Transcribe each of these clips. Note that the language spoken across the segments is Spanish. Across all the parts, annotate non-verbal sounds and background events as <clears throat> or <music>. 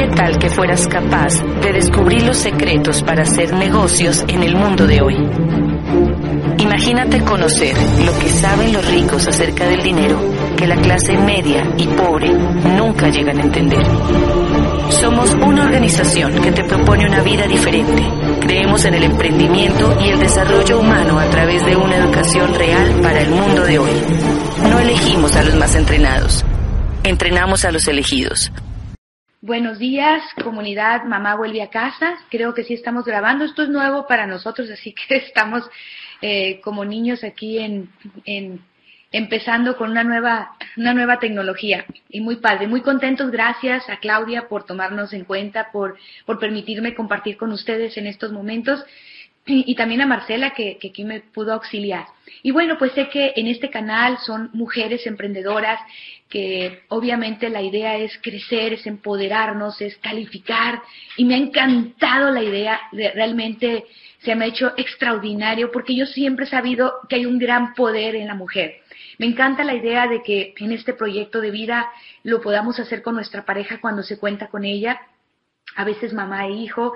¿Qué tal que fueras capaz de descubrir los secretos para hacer negocios en el mundo de hoy? Imagínate conocer lo que saben los ricos acerca del dinero que la clase media y pobre nunca llegan a entender. Somos una organización que te propone una vida diferente. Creemos en el emprendimiento y el desarrollo humano a través de una educación real para el mundo de hoy. No elegimos a los más entrenados, entrenamos a los elegidos. Buenos días, comunidad Mamá Vuelve a Casa. Creo que sí estamos grabando. Esto es nuevo para nosotros, así <laughs> que estamos eh, como niños aquí en, en, empezando con una nueva, una nueva tecnología. Y muy padre, muy contentos. Gracias a Claudia por tomarnos en cuenta, por, por permitirme compartir con ustedes en estos momentos. Y, también a Marcela que, que aquí me pudo auxiliar. Y bueno, pues sé que en este canal son mujeres emprendedoras que obviamente la idea es crecer, es empoderarnos, es calificar y me ha encantado la idea, de, realmente se me ha hecho extraordinario porque yo siempre he sabido que hay un gran poder en la mujer. Me encanta la idea de que en este proyecto de vida lo podamos hacer con nuestra pareja cuando se cuenta con ella a veces mamá e hijo,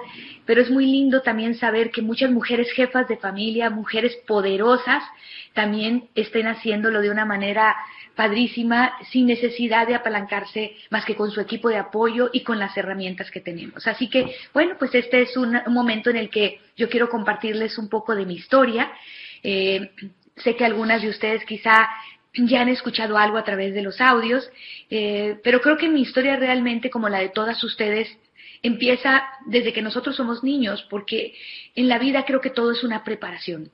pero es muy lindo también saber que muchas mujeres jefas de familia, mujeres poderosas, también estén haciéndolo de una manera padrísima, sin necesidad de apalancarse más que con su equipo de apoyo y con las herramientas que tenemos. Así que, bueno, pues este es un, momento en el que yo quiero compartirles un poco de mi historia. Eh, sé que algunas de ustedes quizá ya han escuchado algo a través de los audios, eh, pero creo que mi historia realmente, como la de todas ustedes, empieza desde que nosotros somos niños, porque en la vida creo que todo es una preparación.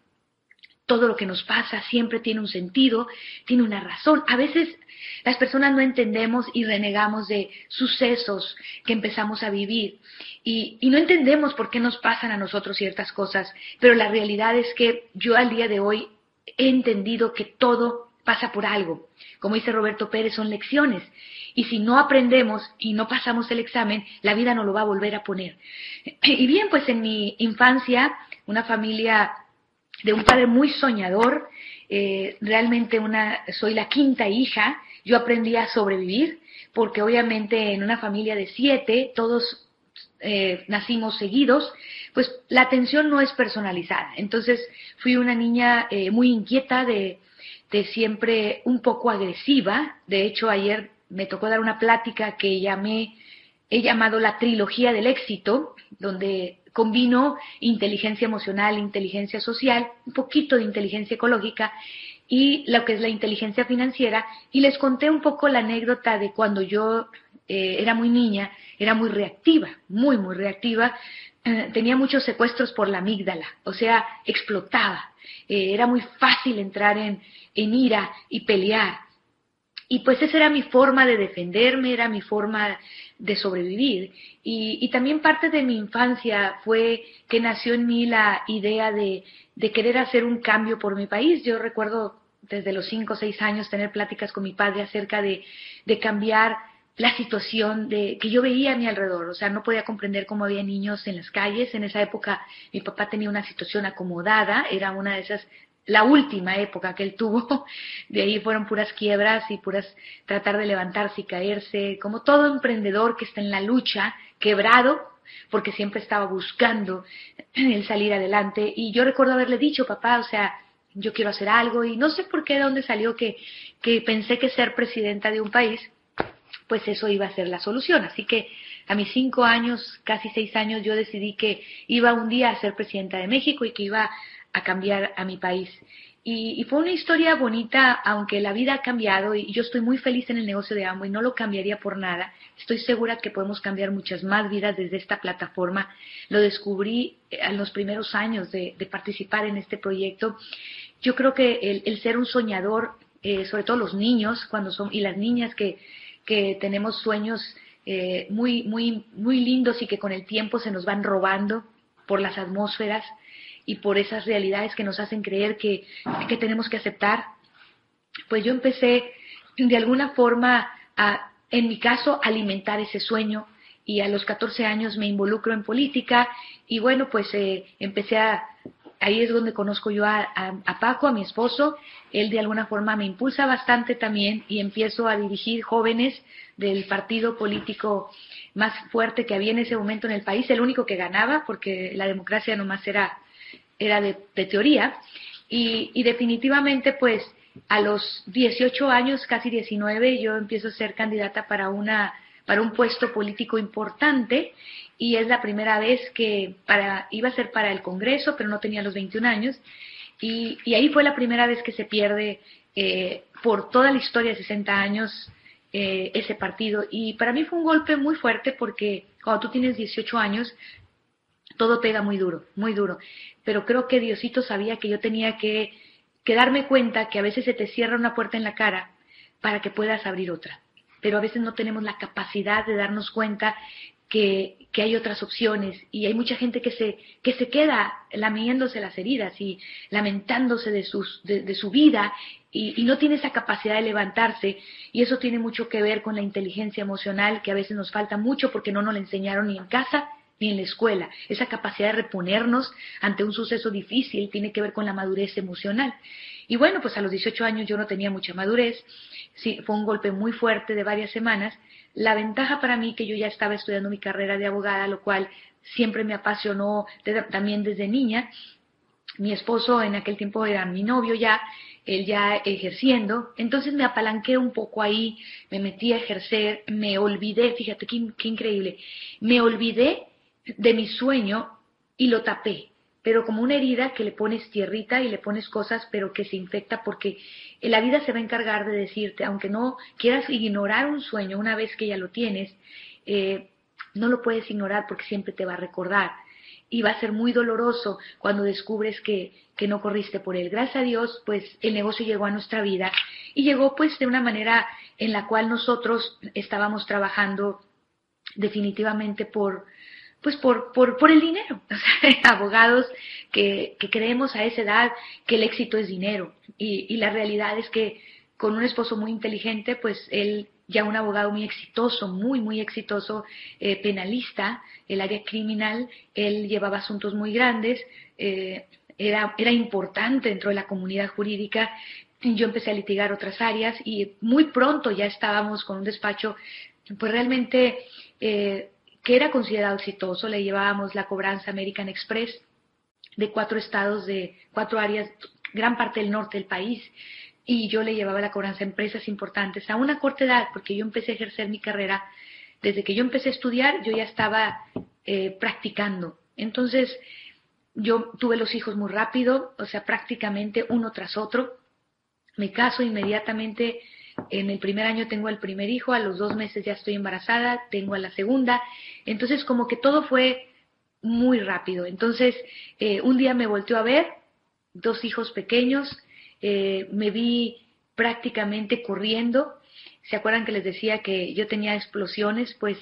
Todo lo que nos pasa siempre tiene un sentido, tiene una razón. A veces las personas no entendemos y renegamos de sucesos que empezamos a vivir y, no entendemos por qué nos pasan a nosotros ciertas cosas, pero la realidad es que yo al día de hoy he entendido que todo pasa por algo. Como dice Roberto Pérez, son lecciones. Y si no aprendemos y no pasamos el examen, la vida no lo va a volver a poner. <clears throat> Y bien, pues en mi infancia, una familia de un padre muy soñador, eh, realmente una, soy la quinta hija, yo aprendí a sobrevivir, porque obviamente en una familia de siete, todos eh, nacimos seguidos, pues la atención no es personalizada. Entonces fui una niña eh, muy inquieta, de, de siempre un poco agresiva. De hecho, ayer me tocó dar una plática que llamé, he llamado la trilogía del éxito, donde combino inteligencia emocional, inteligencia social, un poquito de inteligencia ecológica y lo que es la inteligencia financiera. Y les conté un poco la anécdota de cuando yo eh, era muy niña, era muy reactiva, muy, muy reactiva. Eh, tenía muchos secuestros por la amígdala, o sea, explotaba. Eh, era muy fácil entrar en, en ira y pelear. Y pues esa era mi forma de defenderme, era mi forma de sobrevivir. Y, también parte de mi infancia fue que nació en mí la idea de, querer hacer un cambio por mi país. Yo recuerdo desde los cinco o seis años tener pláticas con mi padre acerca de, de cambiar la situación de que yo veía a mi alrededor, o sea, no podía comprender cómo había niños en las calles. En esa época mi papá tenía una situación acomodada, era una de esas la última época que él tuvo, <laughs> de ahí fueron puras quiebras y puras tratar de levantarse y caerse, como todo emprendedor que está en la lucha, quebrado, porque siempre estaba buscando <clears throat> el salir adelante. Y yo recuerdo haberle dicho, papá, o sea, yo quiero hacer algo y no sé por qué de dónde salió que, que pensé que ser presidenta de un país, pues eso iba a ser la solución. Así que a mis cinco años, casi seis años, yo decidí que iba un día a ser presidenta de México y que iba a cambiar a mi país. Y, fue una historia bonita, aunque la vida ha cambiado y yo estoy muy feliz en el negocio de Amo y no lo cambiaría por nada. Estoy segura que podemos cambiar muchas más vidas desde esta plataforma. Lo descubrí eh, en los primeros años de, participar en este proyecto. Yo creo que el, ser un soñador, eh, sobre todo los niños cuando son, y las niñas que, que tenemos sueños eh, muy, muy, muy lindos y que con el tiempo se nos van robando por las atmósferas, y por esas realidades que nos hacen creer que, que tenemos que aceptar, pues yo empecé de alguna forma a, en mi caso, alimentar ese sueño y a los 14 años me involucro en política y bueno, pues eh, empecé a, ahí es donde conozco yo a, a, Paco, a mi esposo. Él de alguna forma me impulsa bastante también y empiezo a dirigir jóvenes del partido político más fuerte que había en ese momento en el país, el único que ganaba, porque la democracia nomás era, era de, teoría. Y, y definitivamente, pues, a los 18 años, casi 19, yo empiezo a ser candidata para una para un puesto político importante y es la primera vez que para, iba a ser para el Congreso, pero no tenía los 21 años y, ahí fue la primera vez que se pierde eh, por toda la historia de 60 años eh, ese partido y para mí fue un golpe muy fuerte porque cuando tú tienes 18 años todo pega muy duro, muy duro, pero creo que Diosito sabía que yo tenía que, que darme cuenta que a veces se te cierra una puerta en la cara para que puedas abrir otra. Pero a veces no tenemos la capacidad de darnos cuenta que, hay otras opciones y hay mucha gente que se, que se queda lamiéndose las heridas y lamentándose de, sus, de, su vida y, y, no tiene esa capacidad de levantarse. Y eso tiene mucho que ver con la inteligencia emocional que a veces nos falta mucho porque no nos la enseñaron ni en casa en la escuela. Esa capacidad de reponernos ante un suceso difícil tiene que ver con la madurez emocional. Y bueno, pues a los 18 años yo no tenía mucha madurez, sí, fue un golpe muy fuerte de varias semanas. La ventaja para mí que yo ya estaba estudiando mi carrera de abogada, lo cual siempre me apasionó también desde niña. Mi esposo en aquel tiempo era mi novio ya, él ya ejerciendo, entonces me apalanqué un poco ahí, me metí a ejercer, me olvidé, fíjate qué increíble, me olvidé de mi sueño y lo tapé pero como una herida que le pones tierrita y le pones cosas, pero que se infecta porque la vida se va a encargar de decirte, aunque no quieras ignorar un sueño una vez que ya lo tienes, eh, no lo puedes ignorar porque siempre te va a recordar. Y va a ser muy doloroso cuando descubres que, que no corriste por él. Gracias a Dios, pues el negocio llegó a nuestra vida y llegó pues de una manera en la cual nosotros estábamos trabajando definitivamente por, pues por, por, por el dinero. <laughs> O sea, abogados que, que, creemos a esa edad que el éxito es dinero. Y, y, la realidad es que con un esposo muy inteligente, pues él ya un abogado muy exitoso, muy, muy exitoso, eh, penalista, el área criminal, él llevaba asuntos muy grandes, eh, era, era importante dentro de la comunidad jurídica. Yo empecé a litigar otras áreas y muy pronto ya estábamos con un despacho, pues realmente eh, que era considerado exitoso. Le llevábamos la cobranza American Express de cuatro estados, de cuatro áreas, gran parte del norte del país. Y yo le llevaba la cobranza a empresas importantes a una corta edad, porque yo empecé a ejercer mi carrera. Desde que yo empecé a estudiar, yo ya estaba eh, practicando. Entonces, yo tuve los hijos muy rápido, o sea, prácticamente uno tras otro. Me caso inmediatamente en el primer año tengo al primer hijo, a los dos meses ya estoy embarazada, tengo a la segunda, entonces como que todo fue muy rápido. Entonces, eh, un día me volteó a ver, dos hijos pequeños, eh, me vi prácticamente corriendo. ¿Se acuerdan que les decía que yo tenía explosiones? Pues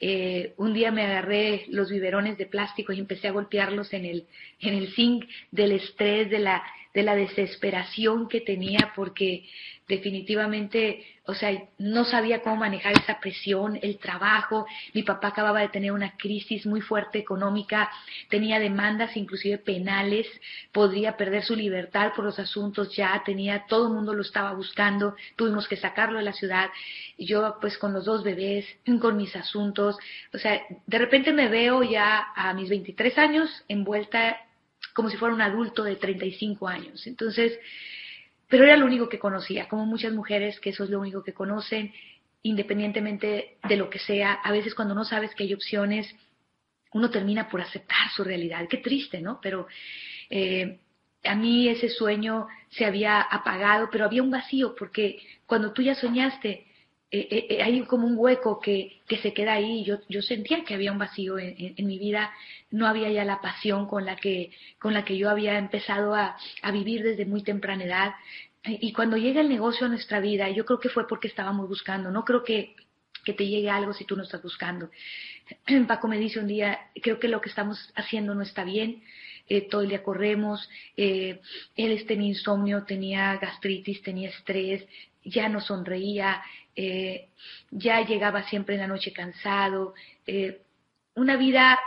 eh, un día me agarré los biberones de plástico y empecé a golpearlos en el, en el zinc del estrés, de la, de la desesperación que tenía porque definitivamente, o sea, no sabía cómo manejar esa presión, el trabajo. Mi papá acababa de tener una crisis muy fuerte económica, tenía demandas inclusive penales, podría perder su libertad por los asuntos ya, tenía, todo el mundo lo estaba buscando, tuvimos que sacarlo de la ciudad. Yo pues con los dos bebés, con mis asuntos, o sea, de repente me veo ya a mis 23 años envuelta como si fuera un adulto de 35 años. Entonces, pero era lo único que conocía, como muchas mujeres que eso es lo único que conocen, independientemente de lo que sea. A veces cuando no sabes que hay opciones, uno termina por aceptar su realidad. Qué triste, ¿no? Pero eh, a mí ese sueño se había apagado, pero había un vacío, porque cuando tú ya soñaste, eh, eh, eh, hay como un hueco que, que se queda ahí. Yo, yo sentía que había un vacío en, en, mi vida, no había ya la pasión con la que, con la que yo había empezado a, a vivir desde muy temprana edad. Y cuando llega el negocio a nuestra vida, yo creo que fue porque estábamos buscando, no creo que, que te llegue algo si tú no estás buscando. <clears throat> Paco me dice un día, creo que lo que estamos haciendo no está bien, eh, todo el día corremos, eh, él tenía insomnio, tenía gastritis, tenía estrés, ya no sonreía, eh, ya llegaba siempre en la noche cansado, eh, una vida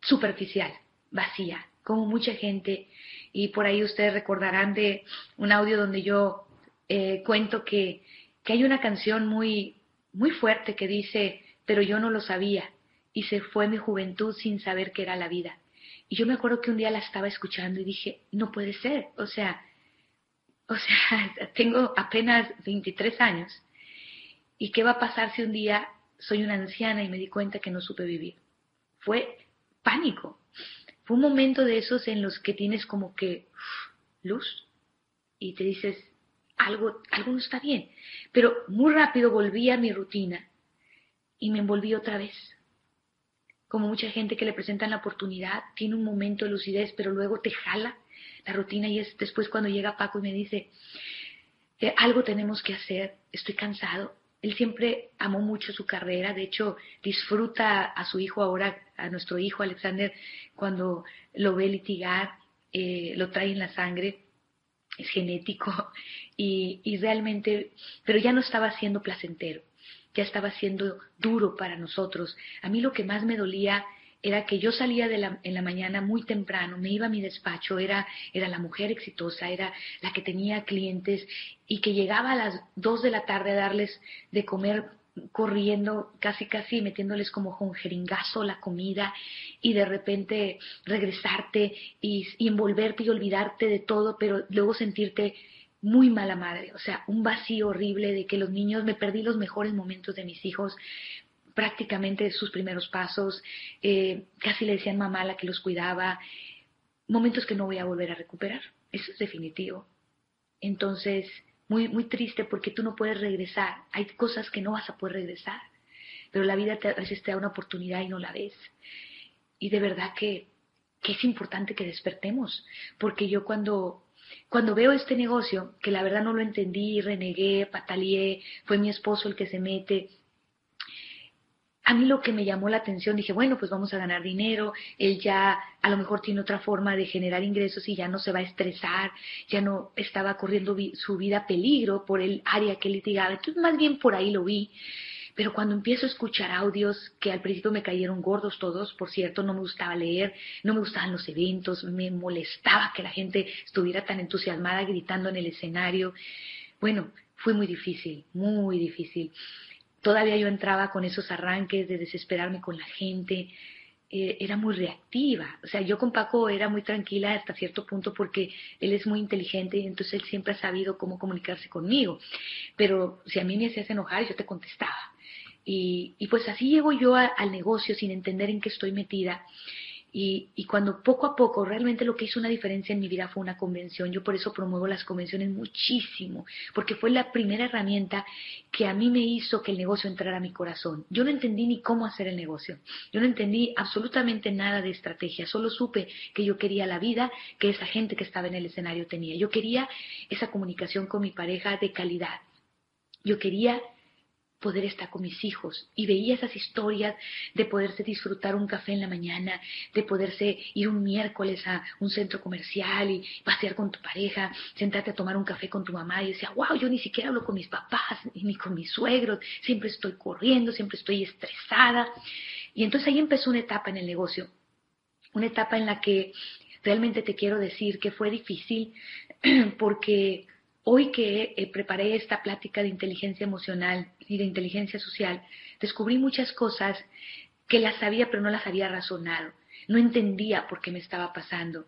superficial, vacía. como mucha gente, y por ahí ustedes recordarán de un audio donde yo eh, cuento que, que hay una canción muy, muy fuerte que dice, pero yo no lo sabía, y se fue mi juventud sin saber qué era la vida. Y yo me acuerdo que un día la estaba escuchando y dije, no puede ser, o sea, o sea, <laughs> tengo apenas 23 años. ¿Y qué va a pasar si un día soy una anciana y me di cuenta que no supe vivir? Fue pánico. Fue un momento de esos en los que tienes como que luz y te dices, algo, algo no está bien. Pero muy rápido volví a mi rutina y me envolví otra vez. Como mucha gente que le presentan la oportunidad, tiene un momento de lucidez, pero luego te jala la rutina y es después cuando llega Paco y me dice, eh, algo tenemos que hacer, estoy cansado. Él siempre amó mucho su carrera, de hecho disfruta a su hijo ahora, a nuestro hijo Alexander, cuando lo ve litigar, eh, lo trae en la sangre, es genético <laughs> y, y realmente, pero ya no estaba siendo placentero, ya estaba siendo duro para nosotros. A mí lo que más me dolía era que yo salía de la, en la mañana muy temprano, me iba a mi despacho, era, era la mujer exitosa, era la que tenía clientes y que llegaba a las dos de la tarde a darles de comer corriendo, casi casi metiéndoles como con jeringazo la comida y de repente regresarte y envolverte y olvidarte de todo, pero luego sentirte muy mala madre, o sea, un vacío horrible de que los niños, me perdí los mejores momentos de mis hijos, prácticamente sus primeros pasos, eh, casi le decían mamá la que los cuidaba, momentos que no voy a volver a recuperar, eso es definitivo. Entonces, muy, muy triste porque tú no puedes regresar, hay cosas que no vas a poder regresar, pero la vida te, a veces te da una oportunidad y no la ves. Y de verdad que, que es importante que despertemos, porque yo cuando cuando veo este negocio, que la verdad no lo entendí, renegué, pataleé, fue mi esposo el que se mete, a mí lo que me llamó la atención, dije, bueno, pues vamos a ganar dinero, él ya a lo mejor tiene otra forma de generar ingresos y ya no se va a estresar, ya no estaba corriendo su vida peligro por el área que litigaba. Entonces, más bien por ahí lo vi. Pero cuando empiezo a escuchar audios que al principio me cayeron gordos todos, por cierto, no me gustaba leer, no me gustaban los eventos, me molestaba que la gente estuviera tan entusiasmada gritando en el escenario. Bueno, fue muy difícil, muy difícil todavía yo entraba con esos arranques de desesperarme con la gente, eh, era muy reactiva. O sea, yo con Paco era muy tranquila hasta cierto punto porque él es muy inteligente y entonces él siempre ha sabido cómo comunicarse conmigo. Pero si a mí me hacías enojar, yo te contestaba. Y, y pues así llego yo al negocio sin entender en qué estoy metida. Y, y, cuando poco a poco realmente lo que hizo una diferencia en mi vida fue una convención, yo por eso promuevo las convenciones muchísimo, porque fue la primera herramienta que a mí me hizo que el negocio entrara a mi corazón. Yo no entendí ni cómo hacer el negocio, yo no entendí absolutamente nada de estrategia, solo supe que yo quería la vida que esa gente que estaba en el escenario tenía. Yo quería esa comunicación con mi pareja de calidad. Yo quería poder estar con mis hijos. Y veía esas historias de poderse disfrutar un café en la mañana, de poderse ir un miércoles a un centro comercial y pasear con tu pareja, sentarte a tomar un café con tu mamá y decía, wow, yo ni siquiera hablo con mis papás ni con mis suegros, siempre estoy corriendo, siempre estoy estresada. Y entonces ahí empezó una etapa en el negocio, una etapa en la que realmente te quiero decir que fue difícil <clears throat> porque Hoy que eh, preparé esta plática de inteligencia emocional y de inteligencia social, descubrí muchas cosas que las sabía pero no las había razonado. No entendía por qué me estaba pasando.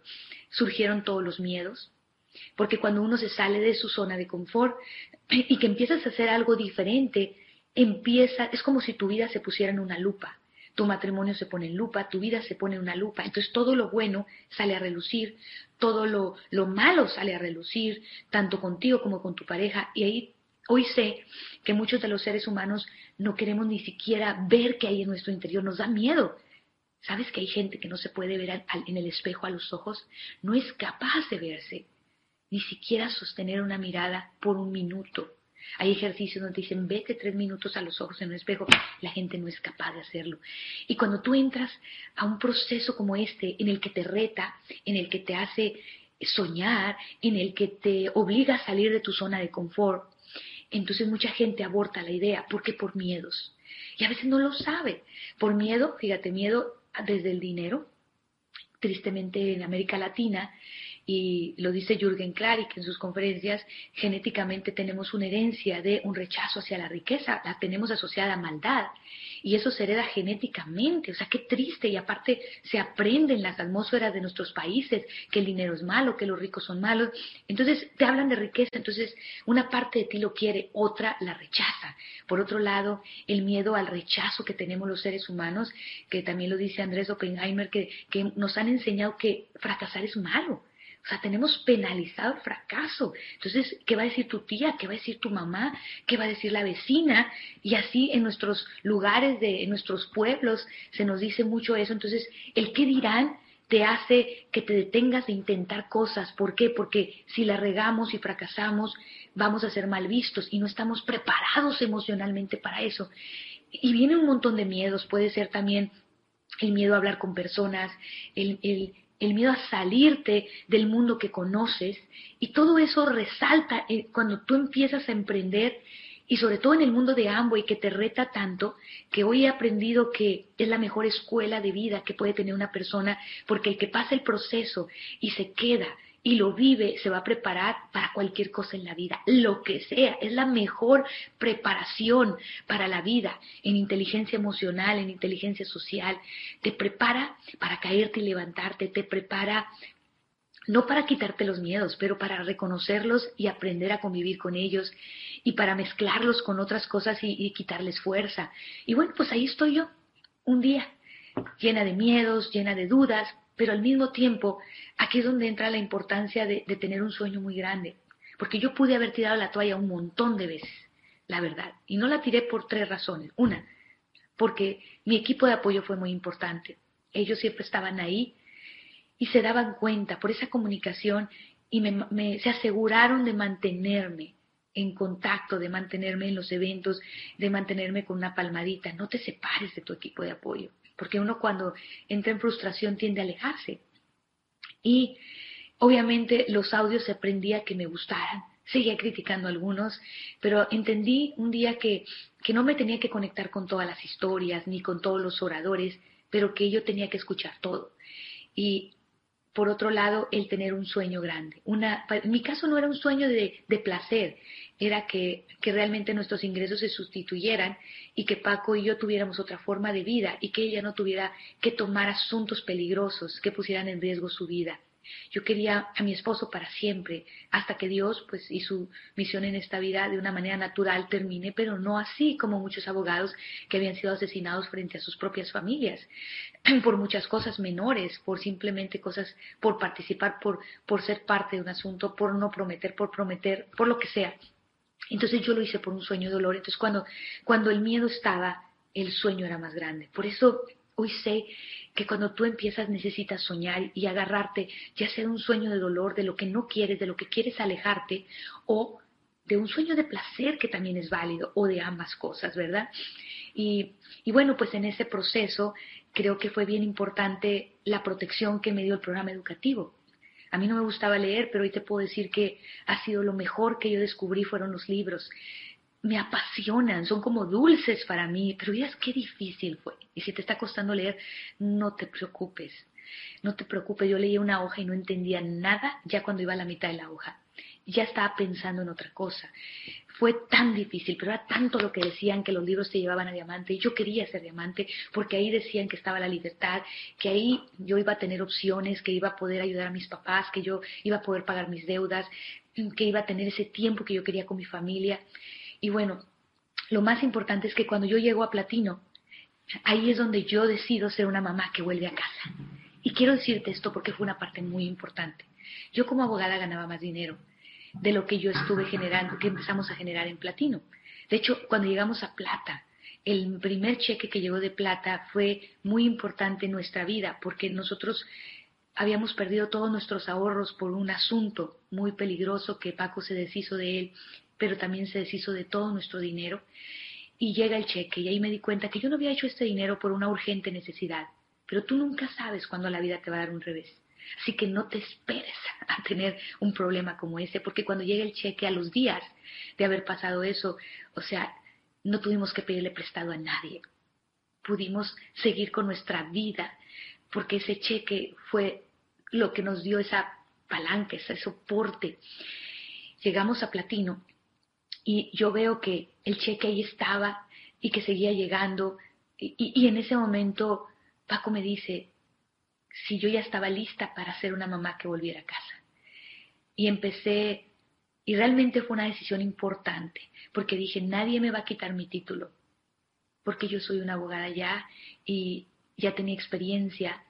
Surgieron todos los miedos, porque cuando uno se sale de su zona de confort y que empiezas a hacer algo diferente, empieza, es como si tu vida se pusiera en una lupa tu matrimonio se pone en lupa, tu vida se pone en una lupa. Entonces todo lo bueno sale a relucir, todo lo, lo malo sale a relucir, tanto contigo como con tu pareja. Y ahí hoy sé que muchos de los seres humanos no queremos ni siquiera ver qué hay en nuestro interior, nos da miedo. ¿Sabes que hay gente que no se puede ver en el espejo a los ojos? No es capaz de verse, ni siquiera sostener una mirada por un minuto. Hay ejercicios donde dicen, vete tres minutos a los ojos en un espejo. La gente no es capaz de hacerlo. Y cuando tú entras a un proceso como este, en el que te reta, en el que te hace soñar, en el que te obliga a salir de tu zona de confort, entonces mucha gente aborta la idea. ¿Por qué? Por miedos. Y a veces no lo sabe. Por miedo, fíjate, miedo desde el dinero, tristemente en América Latina, y lo dice Jürgen Klarik en sus conferencias, genéticamente tenemos una herencia de un rechazo hacia la riqueza, la tenemos asociada a maldad y eso se hereda genéticamente, o sea, qué triste y aparte se aprende en las atmósferas de nuestros países que el dinero es malo, que los ricos son malos, entonces te hablan de riqueza, entonces una parte de ti lo quiere, otra la rechaza. Por otro lado, el miedo al rechazo que tenemos los seres humanos, que también lo dice Andrés Oppenheimer, que, que nos han enseñado que fracasar es malo o sea, tenemos penalizado el fracaso. Entonces, ¿qué va a decir tu tía? ¿Qué va a decir tu mamá? ¿Qué va a decir la vecina? Y así en nuestros lugares, de, en nuestros pueblos, se nos dice mucho eso. Entonces, el qué dirán te hace que te detengas de intentar cosas. ¿Por qué? Porque si la regamos y fracasamos, vamos a ser mal vistos y no estamos preparados emocionalmente para eso. Y viene un montón de miedos. Puede ser también el miedo a hablar con personas, el, el el miedo a salirte del mundo que conoces, y todo eso resalta cuando tú empiezas a emprender, y sobre todo en el mundo de y que te reta tanto, que hoy he aprendido que es la mejor escuela de vida que puede tener una persona, porque el que pasa el proceso y se queda y lo vive, se va a preparar para cualquier cosa en la vida, lo que sea. Es la mejor preparación para la vida en inteligencia emocional, en inteligencia social. Te prepara para caerte y levantarte, te prepara no para quitarte los miedos, pero para reconocerlos y aprender a convivir con ellos y para mezclarlos con otras cosas y, quitarles fuerza. Y bueno, pues ahí estoy yo, un día, llena de miedos, llena de dudas, pero al mismo tiempo, aquí es donde entra la importancia de, tener un sueño muy grande. Porque yo pude haber tirado la toalla un montón de veces, la verdad. Y no la tiré por tres razones. Una, porque mi equipo de apoyo fue muy importante. Ellos siempre estaban ahí y se daban cuenta por esa comunicación y me, se aseguraron de mantenerme en contacto, de mantenerme en los eventos, de mantenerme con una palmadita. No te separes de tu equipo de apoyo porque uno cuando entra en frustración tiende a alejarse. Y obviamente los audios se aprendía que me gustaran, seguía criticando algunos, pero entendí un día que, que no me tenía que conectar con todas las historias ni con todos los oradores, pero que yo tenía que escuchar todo. Y por otro lado, el tener un sueño grande. Una, en mi caso no era un sueño de, de placer, era que, que, realmente nuestros ingresos se sustituyeran y que Paco y yo tuviéramos otra forma de vida y que ella no tuviera que tomar asuntos peligrosos que pusieran en riesgo su vida. Yo quería a mi esposo para siempre, hasta que Dios, pues, y su misión en esta vida de una manera natural termine, pero no así como muchos abogados que habían sido asesinados frente a sus propias familias, <clears throat> por muchas cosas menores, por simplemente cosas, por participar, por, por ser parte de un asunto, por no prometer, por prometer, por lo que sea. Entonces yo lo hice por un sueño de dolor. Entonces cuando, cuando el miedo estaba, el sueño era más grande. Por eso hoy sé que cuando tú empiezas necesitas soñar y agarrarte, ya sea de un sueño de dolor, de lo que no quieres, de lo que quieres alejarte, o de un sueño de placer que también es válido, o de ambas cosas, ¿verdad? Y, y bueno, pues en ese proceso creo que fue bien importante la protección que me dio el programa educativo. A mí no me gustaba leer, pero hoy te puedo decir que ha sido lo mejor que yo descubrí fueron los libros me apasionan, son como dulces para mí, pero es qué difícil fue. Y si te está costando leer, no te preocupes, no te preocupes. Yo leía una hoja y no entendía nada ya cuando iba a la mitad de la hoja. Ya estaba pensando en otra cosa. Fue tan difícil, pero era tanto lo que decían que los libros te llevaban a diamante y yo quería ser diamante porque ahí decían que estaba la libertad, que ahí yo iba a tener opciones, que iba a poder ayudar a mis papás, que yo iba a poder pagar mis deudas, que iba a tener ese tiempo que yo quería con mi familia. Y bueno, lo más importante es que cuando yo llego a platino, ahí es donde yo decido ser una mamá que vuelve a casa. Y quiero decirte esto porque fue una parte muy importante. Yo como abogada ganaba más dinero de lo que yo estuve generando, que empezamos a generar en platino. De hecho, cuando llegamos a plata, el primer cheque que llegó de plata fue muy importante en nuestra vida porque nosotros habíamos perdido todos nuestros ahorros por un asunto muy peligroso que Paco se deshizo de él pero también se deshizo de todo nuestro dinero y llega el cheque y ahí me di cuenta que yo no había hecho este dinero por una urgente necesidad, pero tú nunca sabes cuándo la vida te va a dar un revés. Así que no te esperes <laughs> a tener un problema como ese, porque cuando llega el cheque a los días de haber pasado eso, o sea, no tuvimos que pedirle prestado a nadie. Pudimos seguir con nuestra vida porque ese cheque fue lo que nos dio esa palanca, ese soporte. Llegamos a Platino y yo veo que el cheque ahí estaba y que seguía llegando y, y en ese momento Paco me dice si yo ya estaba lista para ser una mamá que volviera a casa. Y empecé, y realmente fue una decisión importante, porque dije, nadie me va a quitar mi título, porque yo soy una abogada ya y ya tenía experiencia,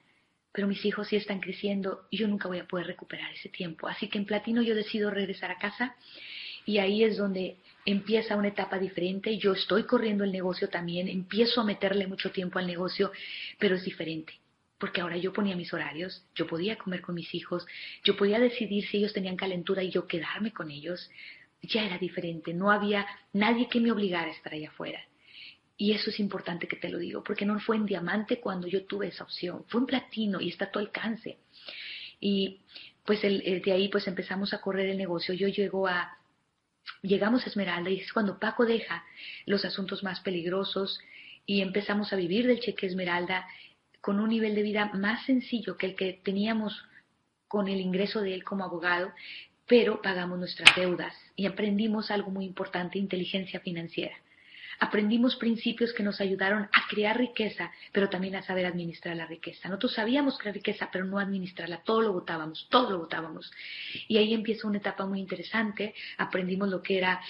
pero mis hijos sí están creciendo y yo nunca voy a poder recuperar ese tiempo. Así que en Platino yo decido regresar a casa y ahí es donde empieza una etapa diferente. Yo estoy corriendo el negocio también, empiezo a meterle mucho tiempo al negocio, pero es diferente. Porque ahora yo ponía mis horarios, yo podía comer con mis hijos, yo podía decidir si ellos tenían calentura y yo quedarme con ellos. Ya era diferente, no había nadie que me obligara a estar allá afuera. Y eso es importante que te lo digo, porque no fue en diamante cuando yo tuve esa opción, fue en platino y está a tu alcance. Y pues el, eh, de ahí pues empezamos a correr el negocio. Yo llego a, llegamos a Esmeralda y es cuando Paco deja los asuntos más peligrosos y empezamos a vivir del cheque Esmeralda con un nivel de vida más sencillo que el que teníamos con el ingreso de él como abogado, pero pagamos nuestras deudas y aprendimos algo muy importante, inteligencia financiera. Aprendimos principios que nos ayudaron a crear riqueza, pero también a saber administrar la riqueza. Nosotros sabíamos crear riqueza, pero no administrarla. Todo lo votábamos, todo lo votábamos. Y ahí empieza una etapa muy interesante. Aprendimos lo que era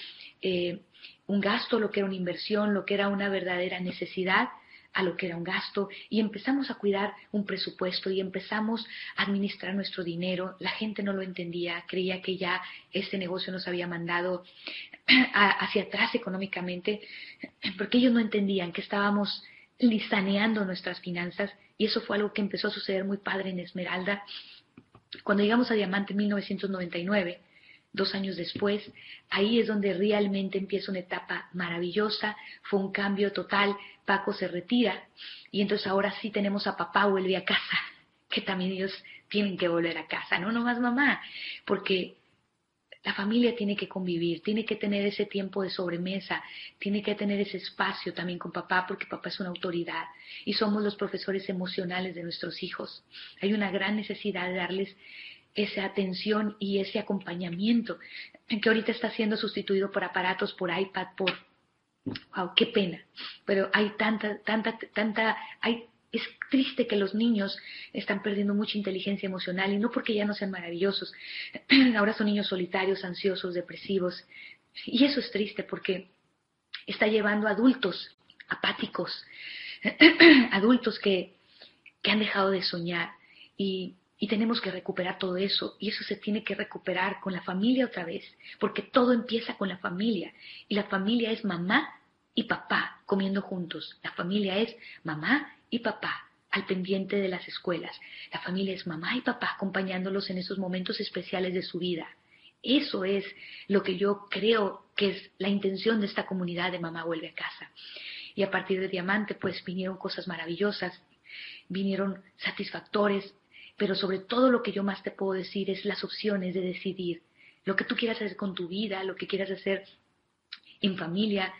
eh, un gasto, lo que era una inversión, lo que era una verdadera necesidad a lo que era un gasto y empezamos a cuidar un presupuesto y empezamos a administrar nuestro dinero. La gente no lo entendía, creía que ya este negocio nos había mandado hacia atrás económicamente, porque ellos no entendían que estábamos listaneando nuestras finanzas y eso fue algo que empezó a suceder muy padre en Esmeralda. Cuando llegamos a Diamante en 1999, dos años después, ahí es donde realmente empieza una etapa maravillosa, fue un cambio total, Paco se retira y entonces ahora sí tenemos a papá vuelve a casa, <laughs> que también ellos tienen que volver a casa, no nomás mamá, porque la familia tiene que convivir, tiene que tener ese tiempo de sobremesa, tiene que tener ese espacio también con papá, porque papá es una autoridad y somos los profesores emocionales de nuestros hijos. Hay una gran necesidad de darles esa atención y ese acompañamiento, que ahorita está siendo sustituido por aparatos, por iPad, por... ¡Wow! ¡Qué pena! Pero hay tanta, tanta, tanta... Hay, es triste que los niños están perdiendo mucha inteligencia emocional y no porque ya no sean maravillosos. <clears throat> Ahora son niños solitarios, ansiosos, depresivos. Y eso es triste porque está llevando a adultos apáticos, <clears throat> adultos que, que han dejado de soñar. Y y tenemos que recuperar todo eso. Y eso se tiene que recuperar con la familia otra vez. Porque todo empieza con la familia. Y la familia es mamá y papá comiendo juntos. La familia es mamá y papá al pendiente de las escuelas. La familia es mamá y papá acompañándolos en esos momentos especiales de su vida. Eso es lo que yo creo que es la intención de esta comunidad de Mamá Vuelve a Casa. Y a partir de Diamante, pues vinieron cosas maravillosas, vinieron satisfactores, pero sobre todo lo que yo más te puedo decir es las opciones de decidir lo que tú quieras hacer con tu vida, lo que quieras hacer en familia.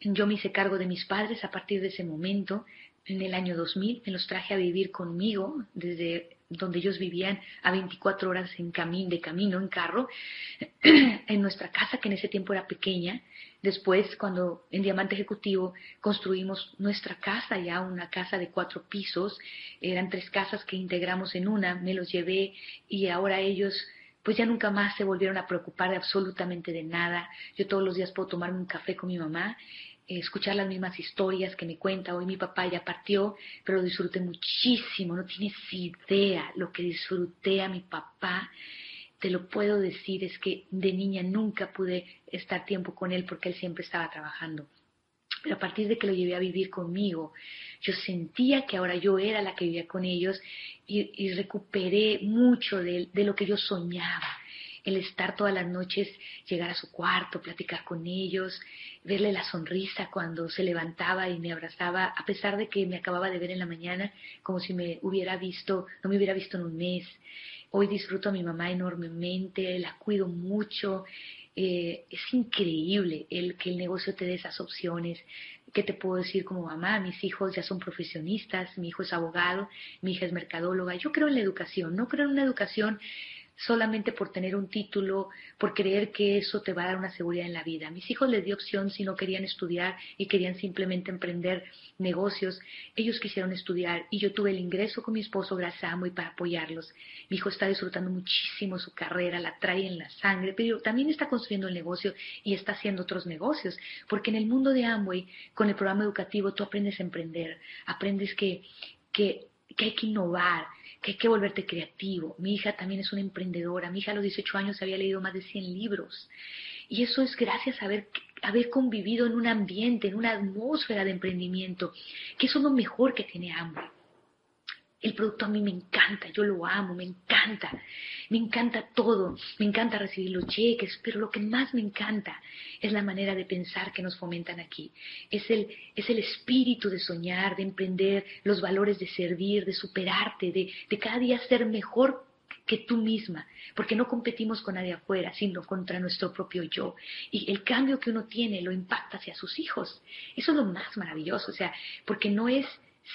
Yo me hice cargo de mis padres a partir de ese momento. En el año 2000 me los traje a vivir conmigo desde donde ellos vivían a 24 horas en camino, de camino en carro, <clears throat> en nuestra casa que en ese tiempo era pequeña. Después, cuando en Diamante Ejecutivo construimos nuestra casa, ya una casa de cuatro pisos, eran tres casas que integramos en una, me los llevé y ahora ellos pues ya nunca más se volvieron a preocupar de absolutamente de nada. Yo todos los días puedo tomarme un café con mi mamá escuchar las mismas historias que me cuenta. Hoy mi papá ya partió, pero lo disfruté muchísimo. No tienes idea lo que disfruté a mi papá. Te lo puedo decir, es que de niña nunca pude estar tiempo con él porque él siempre estaba trabajando. Pero a partir de que lo llevé a vivir conmigo, yo sentía que ahora yo era la que vivía con ellos y, recuperé mucho de lo que yo soñaba el estar todas las noches, llegar a su cuarto, platicar con ellos, verle la sonrisa cuando se levantaba y me abrazaba, a pesar de que me acababa de ver en la mañana, como si me hubiera visto, no me hubiera visto en un mes. Hoy disfruto a mi mamá enormemente, la cuido mucho. Eh, es increíble el que el negocio te dé esas opciones. ¿Qué te puedo decir como mamá? Mis hijos ya son profesionistas, mi hijo es abogado, mi hija es mercadóloga. Yo creo en la educación, no creo en una educación solamente por tener un título, por creer que eso te va a dar una seguridad en la vida. A mis hijos les di opción si no querían estudiar y querían simplemente emprender negocios. Ellos quisieron estudiar y yo tuve el ingreso con mi esposo gracias a y para apoyarlos. Mi hijo está disfrutando muchísimo su carrera, la trae en la sangre, pero también está construyendo el negocio y está haciendo otros negocios, porque en el mundo de Amway, con el programa educativo, tú aprendes a emprender, aprendes que, que, que hay que innovar, que hay que volverte creativo. Mi hija también es una emprendedora. Mi hija a los 18 años había leído más de 100 libros. Y eso es gracias a haber, haber convivido en un ambiente, en una atmósfera de emprendimiento, que es lo mejor que tiene hambre. El producto a mí me encanta, yo lo amo, me encanta, me encanta todo, me encanta recibir los cheques, pero lo que más me encanta es la manera de pensar que nos fomentan aquí. Es el, es el espíritu de soñar, de emprender, los valores de servir, de superarte, de, de cada día ser mejor que tú misma, porque no competimos con nadie afuera, sino contra nuestro propio yo. Y el cambio que uno tiene lo impacta hacia sus hijos. Eso es lo más maravilloso, o sea, porque no es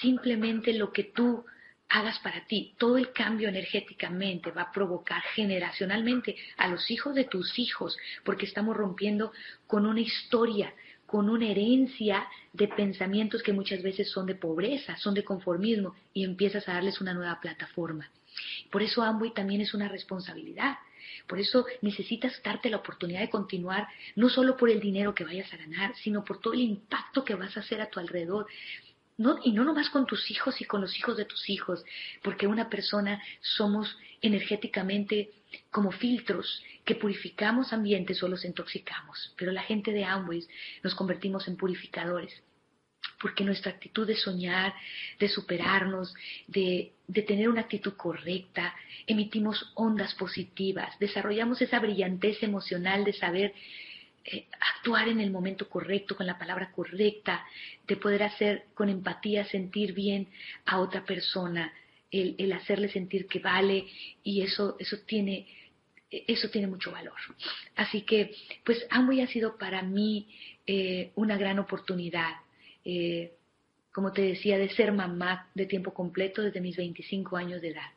simplemente lo que tú hagas para ti. Todo el cambio energéticamente va a provocar generacionalmente a los hijos de tus hijos, porque estamos rompiendo con una historia, con una herencia de pensamientos que muchas veces son de pobreza, son de conformismo, y empiezas a darles una nueva plataforma. Por eso Amway también es una responsabilidad. Por eso necesitas darte la oportunidad de continuar, no solo por el dinero que vayas a ganar, sino por todo el impacto que vas a hacer a tu alrededor y no nomás con tus hijos y con los hijos de tus hijos, porque una persona somos energéticamente como filtros que purificamos ambientes o los intoxicamos, pero la gente de Amway nos convertimos en purificadores, porque nuestra actitud de soñar, de superarnos, de, de tener una actitud correcta, emitimos ondas positivas, desarrollamos esa brillantez emocional de saber eh, actuar en el momento correcto, con la palabra correcta, de poder hacer con empatía, sentir bien a otra persona, el, hacerle sentir que vale y eso, eso tiene, eso tiene mucho valor. Así que, pues Amway ha sido para mí eh, una gran oportunidad. Eh, como te decía, de ser mamá de tiempo completo desde mis 25 años de edad.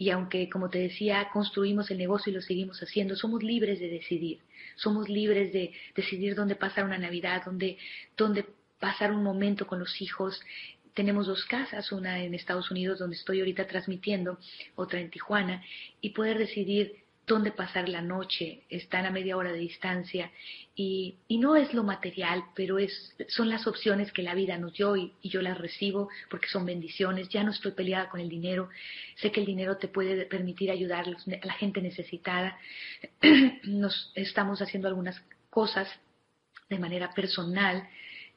Y aunque, como te decía, construimos el negocio y lo seguimos haciendo, somos libres de decidir. Somos libres de decidir dónde pasar una Navidad, dónde, dónde pasar un momento con los hijos. Tenemos dos casas, una en Estados Unidos donde estoy ahorita transmitiendo, otra en Tijuana, y poder decidir dónde pasar la noche, están a media hora de distancia y, no es lo material, pero es, son las opciones que la vida nos dio y, yo las recibo porque son bendiciones, ya no estoy peleada con el dinero, sé que el dinero te puede permitir ayudar a la gente necesitada, <clears throat> nos estamos haciendo algunas cosas de manera personal,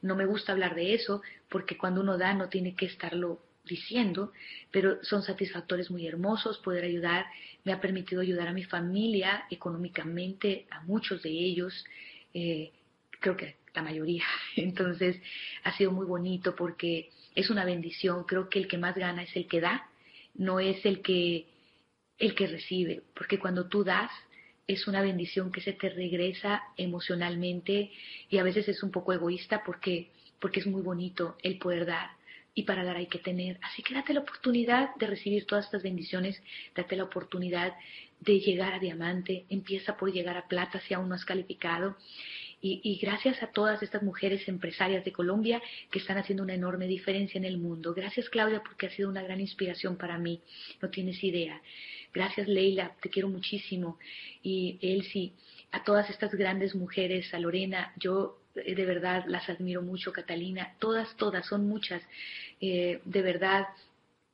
no me gusta hablar de eso porque cuando uno da no tiene que estarlo diciendo, pero son satisfactores muy hermosos poder ayudar. Me ha permitido ayudar a mi familia económicamente, a muchos de ellos, eh, creo que la mayoría. <laughs> Entonces ha sido muy bonito porque es una bendición. Creo que el que más gana es el que da, no es el que el que recibe, porque cuando tú das es una bendición que se te regresa emocionalmente y a veces es un poco egoísta porque porque es muy bonito el poder dar y para dar hay que tener. Así que date la oportunidad de recibir todas estas bendiciones, date la oportunidad de llegar a diamante, empieza por llegar a plata si aún no has calificado. Y, gracias a todas estas mujeres empresarias de Colombia que están haciendo una enorme diferencia en el mundo. Gracias Claudia porque ha sido una gran inspiración para mí, no tienes idea. Gracias Leila, te quiero muchísimo. Y Elsie, a todas estas grandes mujeres, a Lorena, yo de verdad las admiro mucho, Catalina, todas, todas, son muchas, eh, de verdad,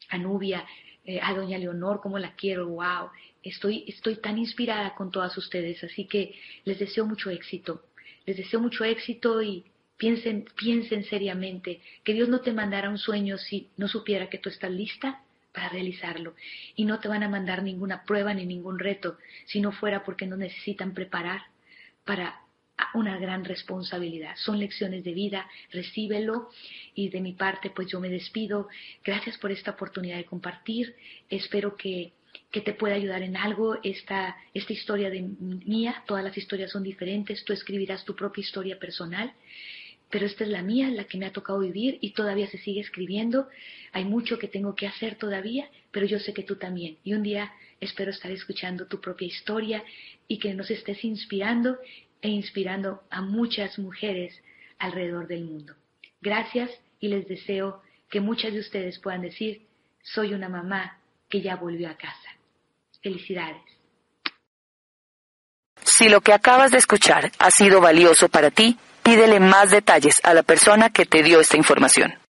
a Nubia, eh, a Doña Leonor, como la quiero, wow, estoy, estoy tan inspirada con todas ustedes, así que les deseo mucho éxito, les deseo mucho éxito y piensen, piensen seriamente. Que Dios no te mandara un sueño si no supiera que tú estás lista para realizarlo. Y no te van a mandar ninguna prueba ni ningún reto si no fuera porque no necesitan preparar para una gran responsabilidad. Son lecciones de vida, recíbelo y de mi parte pues yo me despido. Gracias por esta oportunidad de compartir. Espero que, que te pueda ayudar en algo esta, esta historia de mía. Todas las historias son diferentes. Tú escribirás tu propia historia personal. pero esta es la mía, la que me ha tocado vivir y todavía se sigue escribiendo. Hay mucho que tengo que hacer todavía, pero yo sé que tú también. Y un día espero estar escuchando tu propia historia y que nos estés inspirando e inspirando a muchas mujeres alrededor del mundo. Gracias y les deseo que muchas de ustedes puedan decir, soy una mamá que ya volvió a casa. Felicidades. Si lo que acabas de escuchar ha sido valioso para ti, pídele más detalles a la persona que te dio esta información.